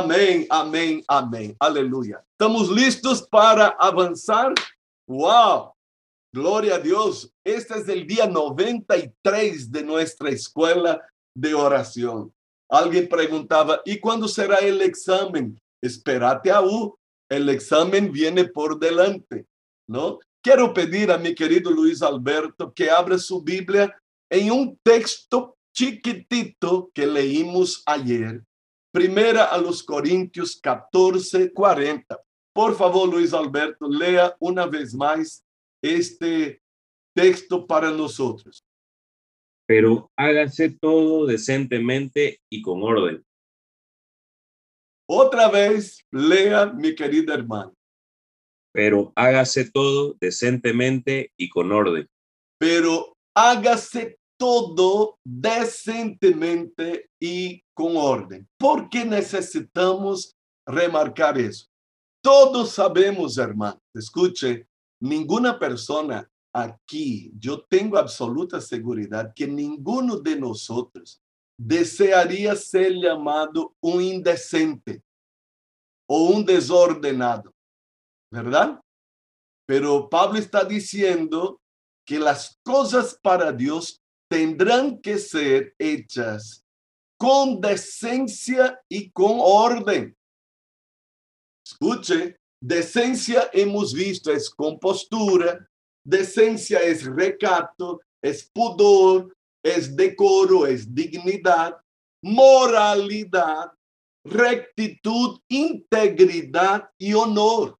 Amém, amém, amém. Aleluia. Estamos listos para avançar? Uau! Glória a Deus. Este é o dia 93 de nossa escola de oração. Alguém perguntava, e quando será o exame? Esperate a U. O exame viene por delante, não? Quero pedir a mi querido Luiz Alberto que abra sua Bíblia em um texto chiquitito que leímos ayer. Primeira a los Coríntios 14, 40. Por favor, Luiz Alberto, leia uma vez mais este texto para nós. Pero hágase todo decentemente y con orden. Outra vez, lea, mi querida hermana. Pero hágase todo decentemente y con orden. Pero hágase todo decentemente e com ordem. Por que necessitamos remarcar isso? Todos sabemos, irmão, escute, nenhuma pessoa aqui, eu tenho absoluta segurança que nenhum de nós desearia ser chamado um indecente ou um desordenado, verdade? Pero Pablo está dizendo que as coisas para Deus tendrán que ser hechas con decencia y con orden. Escuche, decencia hemos visto es compostura, decencia es recato, es pudor, es decoro, es dignidad, moralidad, rectitud, integridad y honor.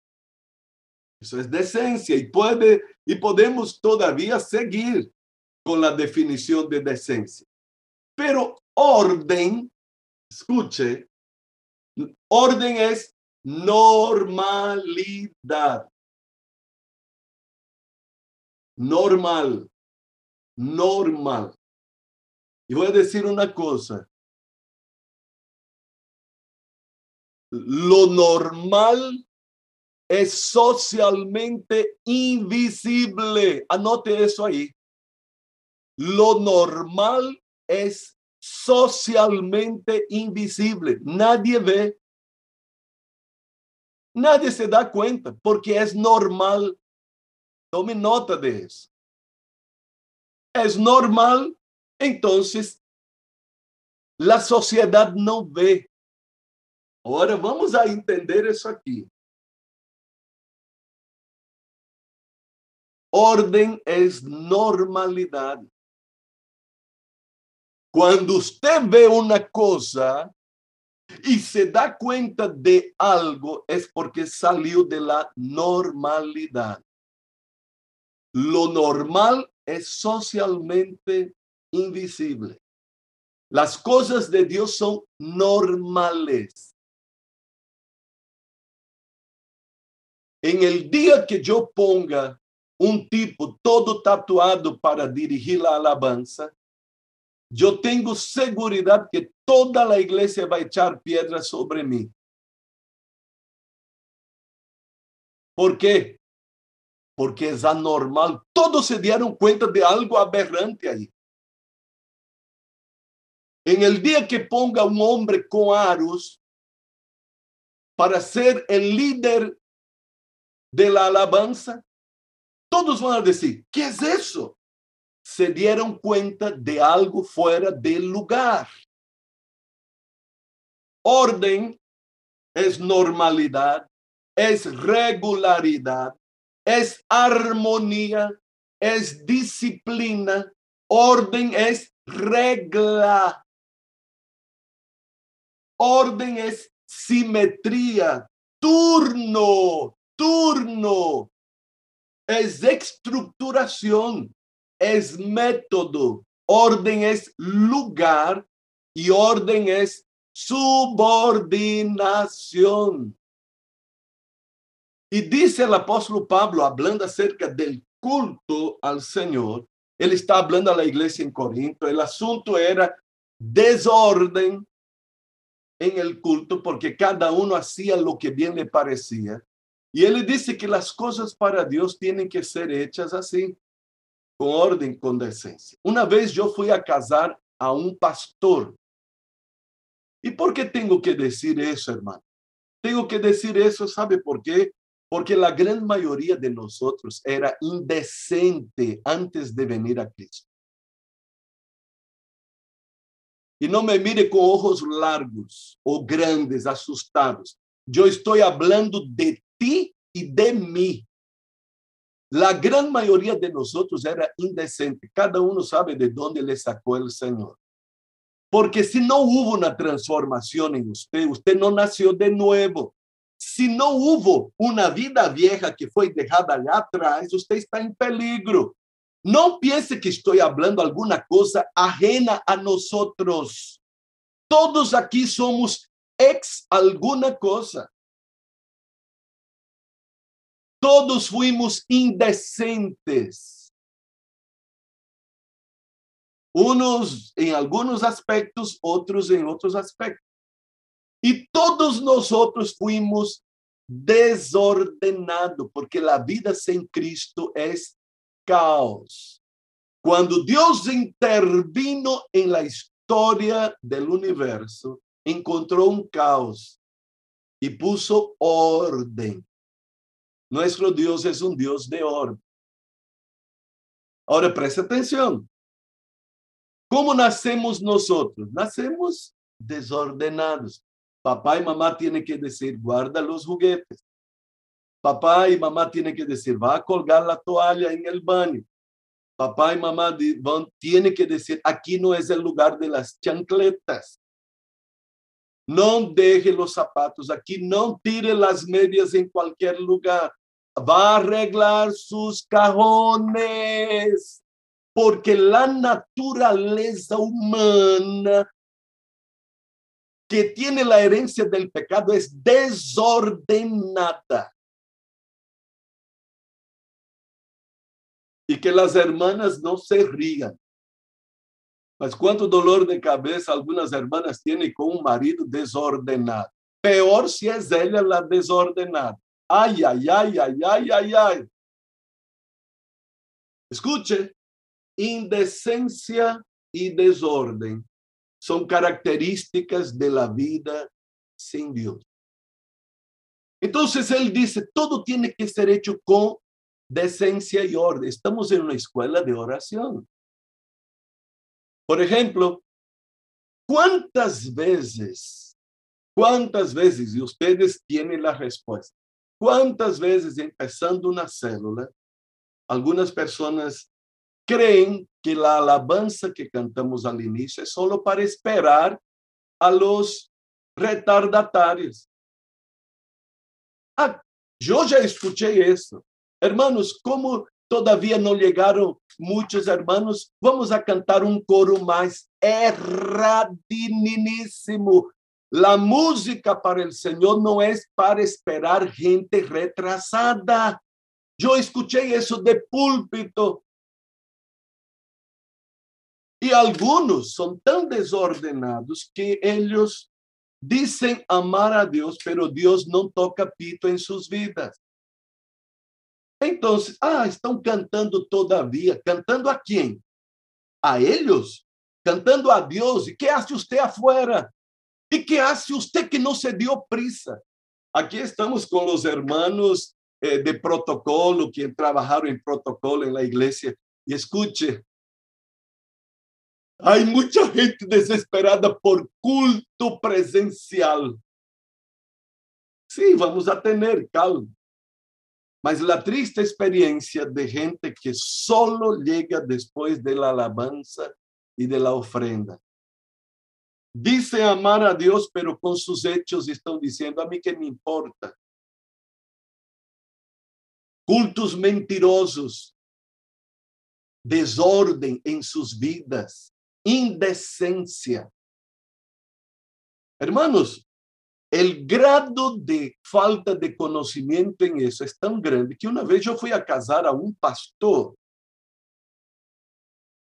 Eso es decencia y puede y podemos todavía seguir con la definición de decencia. Pero orden, escuche, orden es normalidad. Normal, normal. Y voy a decir una cosa. Lo normal es socialmente invisible. Anote eso ahí. Lo normal es socialmente invisible. Nadie ve. Nadie se da cuenta porque es normal. Tome nota de eso. Es normal, entonces la sociedad no ve. Ahora vamos a entender eso aquí. Orden es normalidad. Cuando usted ve una cosa y se da cuenta de algo, es porque salió de la normalidad. Lo normal es socialmente invisible. Las cosas de Dios son normales. En el día que yo ponga un tipo todo tatuado para dirigir la alabanza, yo tengo seguridad que toda la iglesia va a echar piedras sobre mí. ¿Por qué? Porque es anormal. Todos se dieron cuenta de algo aberrante ahí. En el día que ponga un hombre con aros para ser el líder de la alabanza, todos van a decir, ¿qué es eso? Se dieron cuenta de algo fuera del lugar. Orden es normalidad, es regularidad, es armonía, es disciplina. Orden es regla. Orden es simetría, turno, turno. Es estructuración es método, orden es lugar y orden es subordinación. Y dice el apóstol Pablo, hablando acerca del culto al Señor, él está hablando a la iglesia en Corinto, el asunto era desorden en el culto porque cada uno hacía lo que bien le parecía. Y él dice que las cosas para Dios tienen que ser hechas así. Com ordem, com decência. Uma vez eu fui a casar a um pastor ¿Y por qué tengo que decir eso, hermano? Tengo que decir eso, ¿sabe por qué? Porque la gran mayoría de nosotros era indecente antes de venir a Cristo. Y no me mire con ojos largos o grandes, asustados. Yo estoy hablando de ti y de mí. La gran mayoría de nosotros era indecente. Cada uno sabe de dónde le sacó el Señor. Porque si no hubo una transformación en usted, usted no nació de nuevo. Si no hubo una vida vieja que fue dejada allá atrás, usted está en peligro. No piense que estoy hablando alguna cosa ajena a nosotros. Todos aquí somos ex alguna cosa. Todos fuimos indecentes. Unos en algunos aspectos, otros en otros aspectos. Y todos nosotros fuimos desordenados, porque la vida sin Cristo es caos. Cuando Dios intervino en la historia del universo, encontró un caos y puso orden. Nuestro Dios es un Dios de orden. Ahora presta atención. ¿Cómo nacemos nosotros? Nacemos desordenados. Papá y mamá tienen que decir, guarda los juguetes. Papá y mamá tienen que decir, va a colgar la toalla en el baño. Papá y mamá van, tienen que decir, aquí no es el lugar de las chancletas. No deje los zapatos aquí, no tire las medias en cualquier lugar. Va a arreglar sus cajones, porque la naturaleza humana que tiene la herencia del pecado es desordenada. y que las hermanas no se rían. Mas cuánto dolor de cabeza algunas hermanas tienen con un marido desordenado. Peor si es ella la desordenada. Ay, ay, ay, ay, ay, ay, ay. Escuche, indecencia y desorden son características de la vida sin Dios. Entonces él dice, todo tiene que ser hecho con decencia y orden. Estamos en una escuela de oración. Por ejemplo, ¿cuántas veces, cuántas veces, y ustedes tienen la respuesta, cuántas veces empezando una célula, algunas personas creen que la alabanza que cantamos al inicio es solo para esperar a los retardatarios. Ah, yo ya escuché eso. Hermanos, como todavía no llegaron muchos hermanos, vamos a cantar un coro más erradinísimo. La música para el Señor no es para esperar gente retrasada. Yo escuché eso de púlpito. Y algunos son tan desordenados que ellos dicen amar a Dios, pero Dios no toca pito en sus vidas. Entonces, ah, estão cantando todavia. ¿Cantando a quem? A eles? Cantando a Deus. E que hace usted afuera? E que hace usted que não se dio prisa? Aqui estamos com os hermanos eh, de protocolo que trabalharam em protocolo em la igreja. E escute, há muita gente desesperada por culto presencial. Sim, vamos a tener, calma. Mas la triste experiencia de gente que solo llega después de la alabanza y de la ofrenda. Dice amar a Dios, pero con sus hechos están diciendo a mí que me importa. Cultos mentirosos, desorden en sus vidas, indecencia. Hermanos, el grado de falta de conocimiento en eso es tan grande que una vez yo fui a casar a un pastor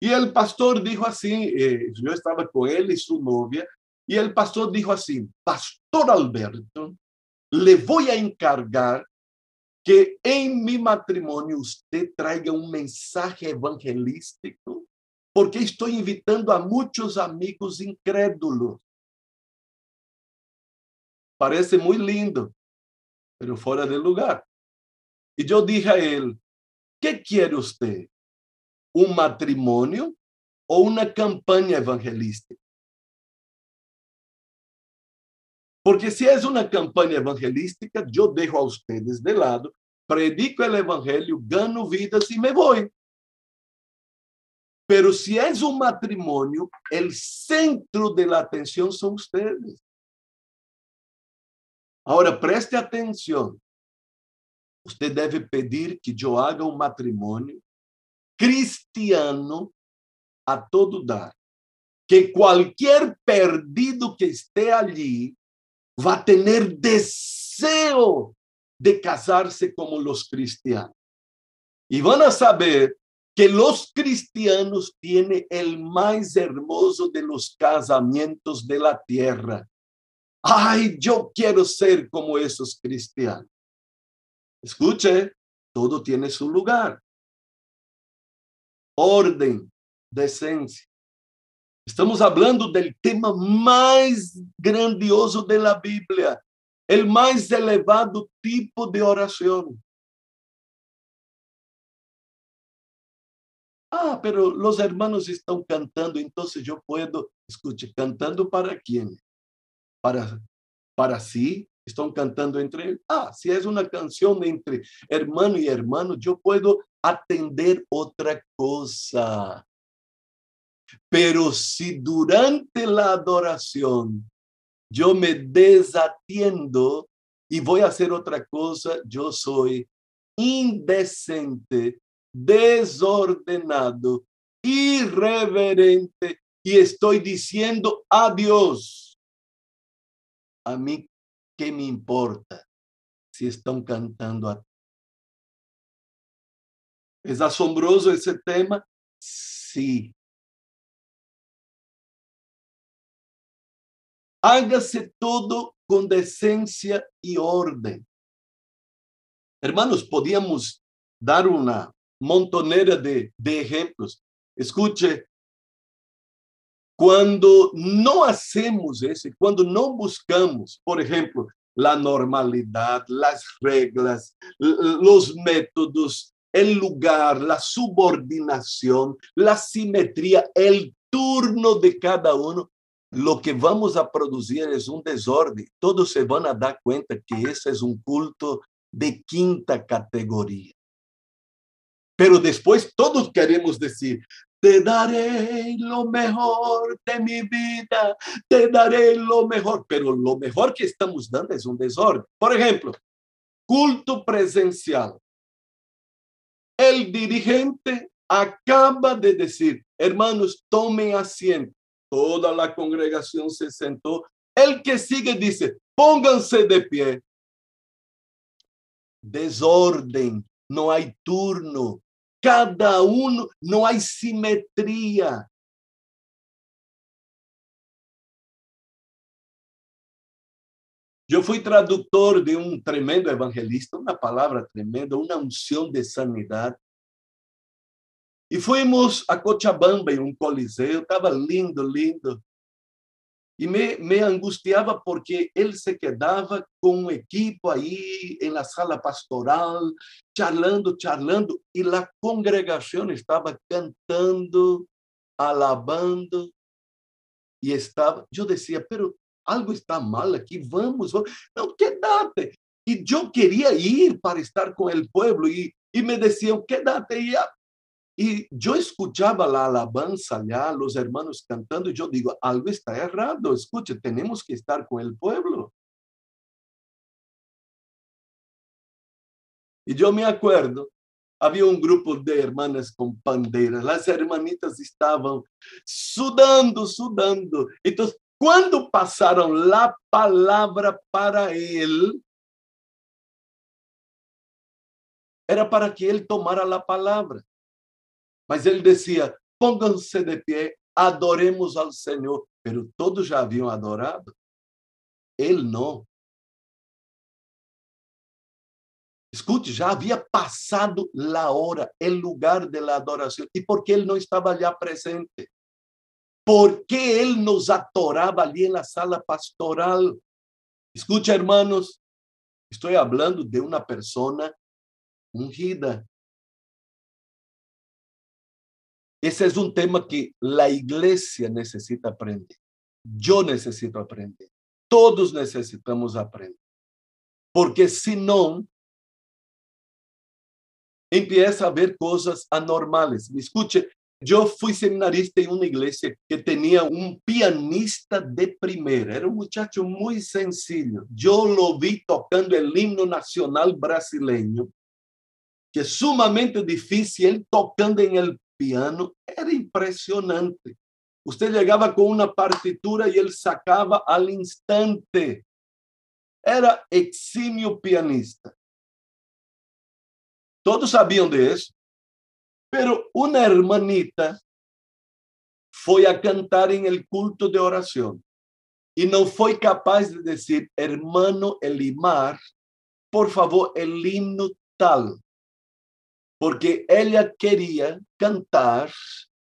y el pastor dijo así, eh, yo estaba con él y su novia, y el pastor dijo así, Pastor Alberto, le voy a encargar que en mi matrimonio usted traiga un mensaje evangelístico, porque estoy invitando a muchos amigos incrédulos. parece muy lindo, pero fuera del lugar. Y yo dije a él, ¿qué quiere usted? ¿Un matrimonio o una campaña evangelística? Porque si es una campaña evangelística, yo dejo a ustedes de lado, predico el evangelio, gano vidas y me voy. Pero si es un matrimonio, el centro de la atención son ustedes. Ahora, preste atención. Usted debe pedir que yo haga un matrimonio cristiano a todo dar. Que cualquier perdido que esté allí va a tener deseo de casarse como los cristianos. Y van a saber que los cristianos tienen el más hermoso de los casamientos de la tierra. Ay, yo quiero ser como esos cristianos. Escuche, todo tiene su lugar. Orden, decencia. Estamos hablando del tema más grandioso de la Biblia, el más elevado tipo de oración. Ah, pero los hermanos están cantando, entonces yo puedo, escuche, cantando para quién? Para, para sí, están cantando entre ellos. Ah, si es una canción entre hermano y hermano, yo puedo atender otra cosa. Pero si durante la adoración yo me desatiendo y voy a hacer otra cosa, yo soy indecente desordenado, irreverente y estoy diciendo adiós. A mí, ¿qué me importa si están cantando a ¿Es asombroso ese tema? Sí. Hágase todo con decencia y orden. Hermanos, podíamos dar una montonera de, de ejemplos. Escuche, cuando no hacemos eso, cuando no buscamos, por ejemplo, la normalidad, las reglas, los métodos, el lugar, la subordinación, la simetría, el turno de cada uno, lo que vamos a producir es un desorden. Todos se van a dar cuenta que ese es un culto de quinta categoría. Pero después todos queremos decir, te daré lo mejor de mi vida, te daré lo mejor, pero lo mejor que estamos dando es un desorden. Por ejemplo, culto presencial. El dirigente acaba de decir, hermanos, tomen asiento. Toda la congregación se sentó. El que sigue dice, pónganse de pie. Desorden, no hay turno, cada uno, no hay simetría. Yo fui traductor de un tremendo evangelista, una palabra tremenda, una unción de sanidad. Y fuimos a Cochabamba en un coliseo, estaba lindo, lindo. Y me, me angustiaba porque él se quedaba con un equipo ahí en la sala pastoral, charlando, charlando, y la congregación estaba cantando, alabando, y estaba, yo decía, pero algo está mal aquí, vamos, vamos. no, quédate. Y yo quería ir para estar con el pueblo y, y me decían, quédate. Y y yo escuchaba la alabanza allá, los hermanos cantando, y yo digo, algo está errado, escuche, tenemos que estar con el pueblo. Y yo me acuerdo, había un grupo de hermanas con banderas, las hermanitas estaban sudando, sudando. Entonces, cuando pasaron la palabra para él, era para que él tomara la palabra. Mas ele dizia: pónganse de pé, adoremos ao Senhor. Pero todos já haviam adorado. Ele não. Escute, já havia passado a hora, o lugar da adoração. E por que ele não estava ali presente? Porque ele nos adorava ali na sala pastoral. Escucha, hermanos, estoy hablando de una persona ungida. Ese es un tema que la iglesia necesita aprender. Yo necesito aprender. Todos necesitamos aprender. Porque si no, empieza a ver cosas anormales. Me escuche, yo fui seminarista en una iglesia que tenía un pianista de primera. Era un muchacho muy sencillo. Yo lo vi tocando el himno nacional brasileño, que es sumamente difícil. Tocando en el piano era impresionante. Usted llegaba con una partitura y él sacaba al instante. Era eximio pianista. Todos sabían de eso. Pero una hermanita fue a cantar en el culto de oración y no fue capaz de decir, hermano Elimar, por favor, el himno tal, porque ella quería cantar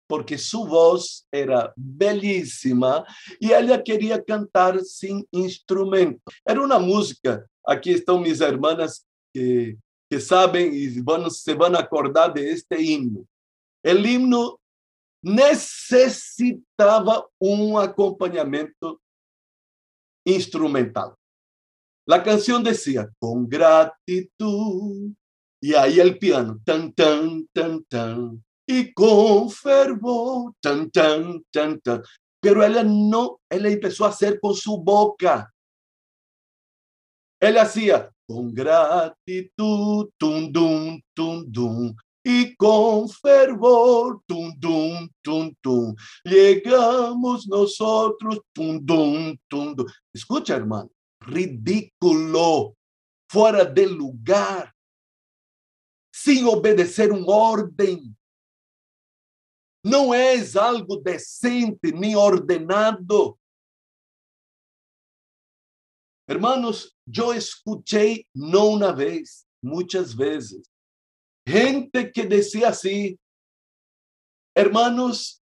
porque su voz era bellísima y ella quería cantar sin instrumento. Era una música, aquí están mis hermanas que que sabem e vão, se vão acordar de este himno. O himno necessitava um acompanhamento instrumental. A canção dizia, com gratitud, e aí o piano, tan, tan, tan, tan, e com fervor, tan, tan, tan, tan. Pero ela não, ela começou a ser com sua boca. Ela hacía con gratitud, tum, dum, tum, dum, y con fervor, tum, dum, tum, tum, llegamos nosotros, tum, dum, tum, dum. Escucha, hermano, ridículo, fuera de lugar, sin obedecer un orden. No es algo decente ni ordenado. Hermanos, yo escuché no una vez, muchas veces, gente que decía así, hermanos,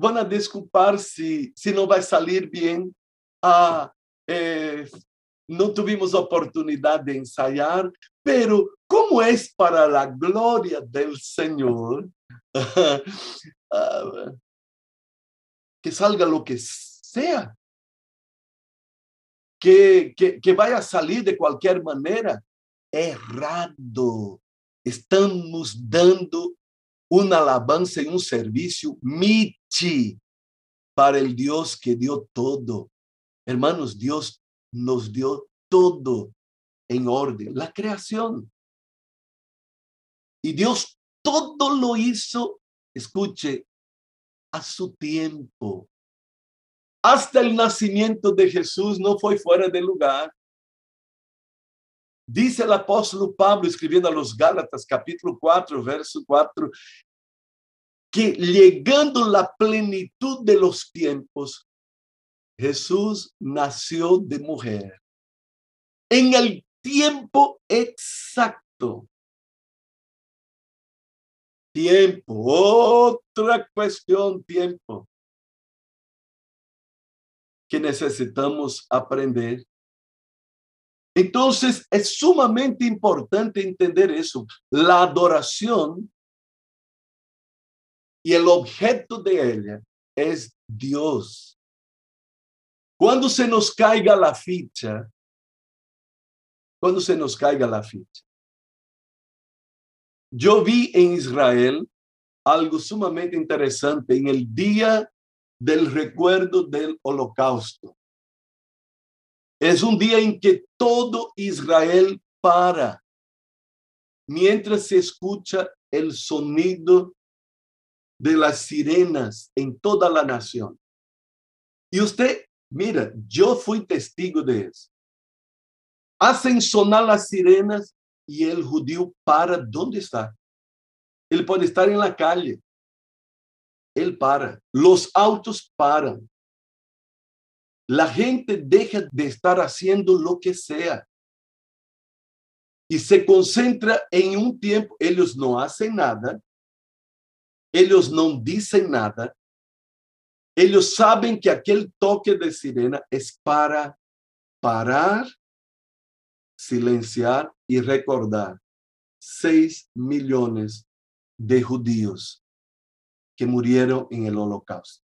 van a disculpar si, si no va a salir bien. Ah, eh, no tuvimos oportunidad de ensayar, pero como es para la gloria del Señor, ah, que salga lo que sea que, que, vaya a salir de cualquier manera. Errado. Estamos dando una alabanza y un servicio miti para el Dios que dio todo. Hermanos, Dios nos dio todo en orden, la creación. Y Dios todo lo hizo, escuche, a su tiempo hasta el nacimiento de Jesús no fue fuera de lugar. Dice el apóstol Pablo escribiendo a los Gálatas capítulo 4, verso 4, que llegando la plenitud de los tiempos, Jesús nació de mujer. En el tiempo exacto. Tiempo, otra cuestión, tiempo que necesitamos aprender. Entonces, es sumamente importante entender eso. La adoración y el objeto de ella es Dios. Cuando se nos caiga la ficha, cuando se nos caiga la ficha. Yo vi en Israel algo sumamente interesante en el día del recuerdo del holocausto. Es un día en que todo Israel para mientras se escucha el sonido de las sirenas en toda la nación. Y usted, mira, yo fui testigo de eso. Hacen sonar las sirenas y el judío para ¿dónde está? Él puede estar en la calle, él para. Los autos paran. La gente deja de estar haciendo lo que sea y se concentra en un tiempo. Ellos no hacen nada. Ellos no dicen nada. Ellos saben que aquel toque de sirena es para parar, silenciar y recordar seis millones de judíos que murieron en el holocausto.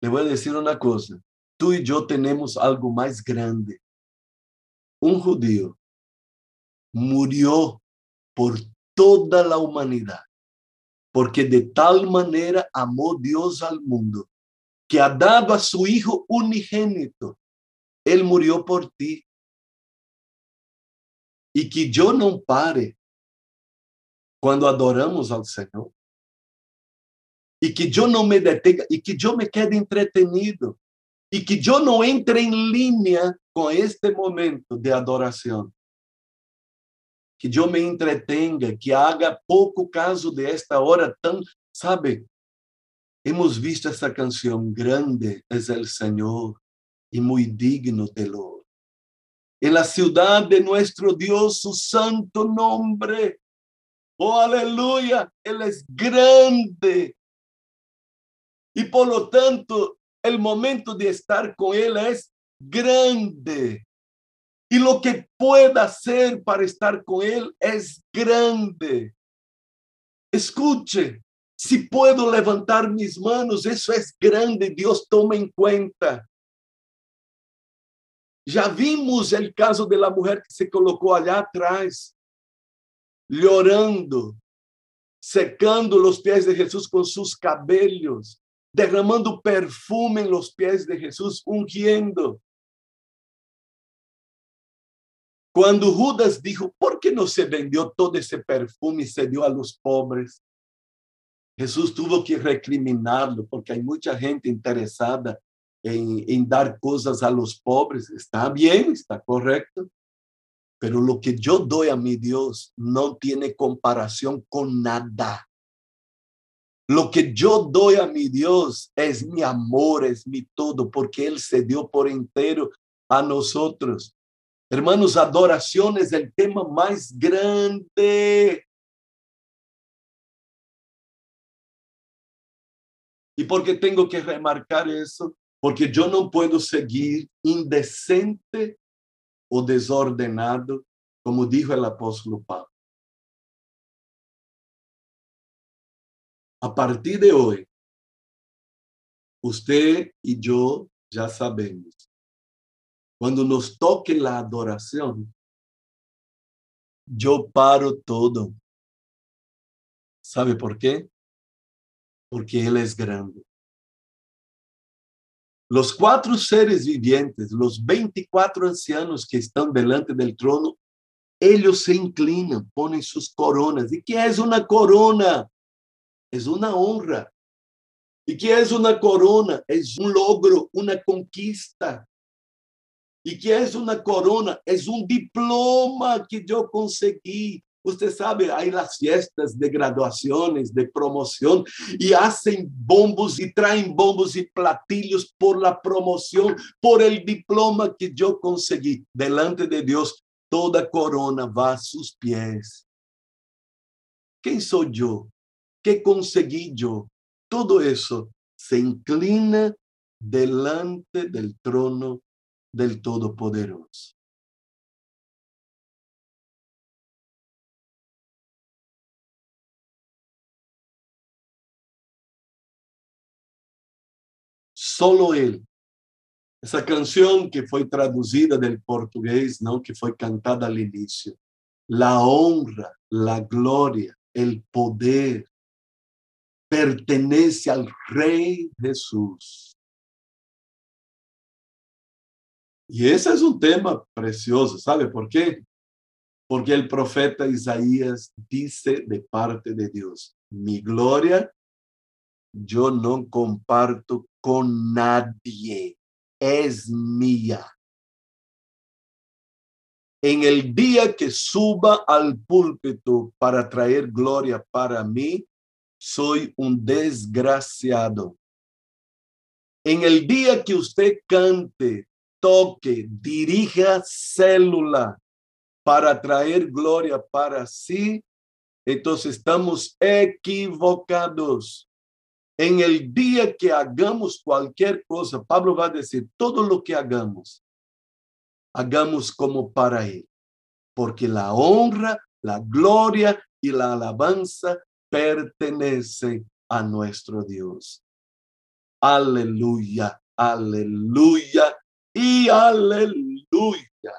Le voy a decir una cosa, tú y yo tenemos algo más grande. Un judío murió por toda la humanidad, porque de tal manera amó Dios al mundo, que ha dado a su Hijo unigénito. Él murió por ti. Y que yo no pare cuando adoramos al Señor. Y que yo no me detenga, y que yo me quede entretenido. Y que yo no entre en línea con este momento de adoración. Que yo me entretenga, que haga poco caso de esta hora tan, sabe? Hemos visto esta canción, grande es el Señor y muy digno de lo. En la ciudad de nuestro Dios, su santo nombre. Oh, aleluya, Él es grande. Y por lo tanto, el momento de estar con Él es grande. Y lo que pueda hacer para estar con Él es grande. Escuche, si puedo levantar mis manos, eso es grande, Dios toma en cuenta. Ya vimos el caso de la mujer que se colocó allá atrás, llorando, secando los pies de Jesús con sus cabellos, derramando perfume en los pies de Jesús, ungiendo. Cuando Judas dijo, ¿por qué no se vendió todo ese perfume y se dio a los pobres? Jesús tuvo que recriminarlo porque hay mucha gente interesada en, en, dar cosas a los pobres. Está bien, está correcto. Pero lo que yo doy a mi Dios no tiene comparación con nada. Lo que yo doy a mi Dios es mi amor, es mi todo, porque Él se dio por entero a nosotros. Hermanos, adoración es el tema más grande ¿Y por qué tengo que remarcar eso? Porque yo no puedo seguir indecente o desordenado, como dijo el apóstol Pablo. A partir de hoy, usted y yo ya sabemos, cuando nos toque la adoración, yo paro todo. ¿Sabe por qué? porque Él es grande. Los cuatro seres vivientes, los 24 ancianos que están delante del trono, ellos se inclinan, ponen sus coronas. ¿Y qué es una corona? Es una honra. ¿Y qué es una corona? Es un logro, una conquista. ¿Y qué es una corona? Es un diploma que yo conseguí Usted sabe, hay las fiestas de graduaciones, de promoción, y hacen bombos y traen bombos y platillos por la promoción, por el diploma que yo conseguí. Delante de Dios, toda corona va a sus pies. ¿Quién soy yo? ¿Qué conseguí yo? Todo eso se inclina delante del trono del Todopoderoso. solo Él. Esa canción que fue traducida del portugués, ¿no? Que fue cantada al inicio. La honra, la gloria, el poder pertenece al Rey Jesús. Y ese es un tema precioso, ¿sabe por qué? Porque el profeta Isaías dice de parte de Dios, mi gloria yo no comparto con nadie, es mía. En el día que suba al púlpito para traer gloria para mí, soy un desgraciado. En el día que usted cante, toque, dirija célula para traer gloria para sí, entonces estamos equivocados En el día que hagamos cualquier cosa, Pablo va a decir, todo lo que hagamos, hagamos como para Él, porque la honra, la gloria y la alabanza pertenece a nuestro Dios. Aleluya, aleluya y aleluya.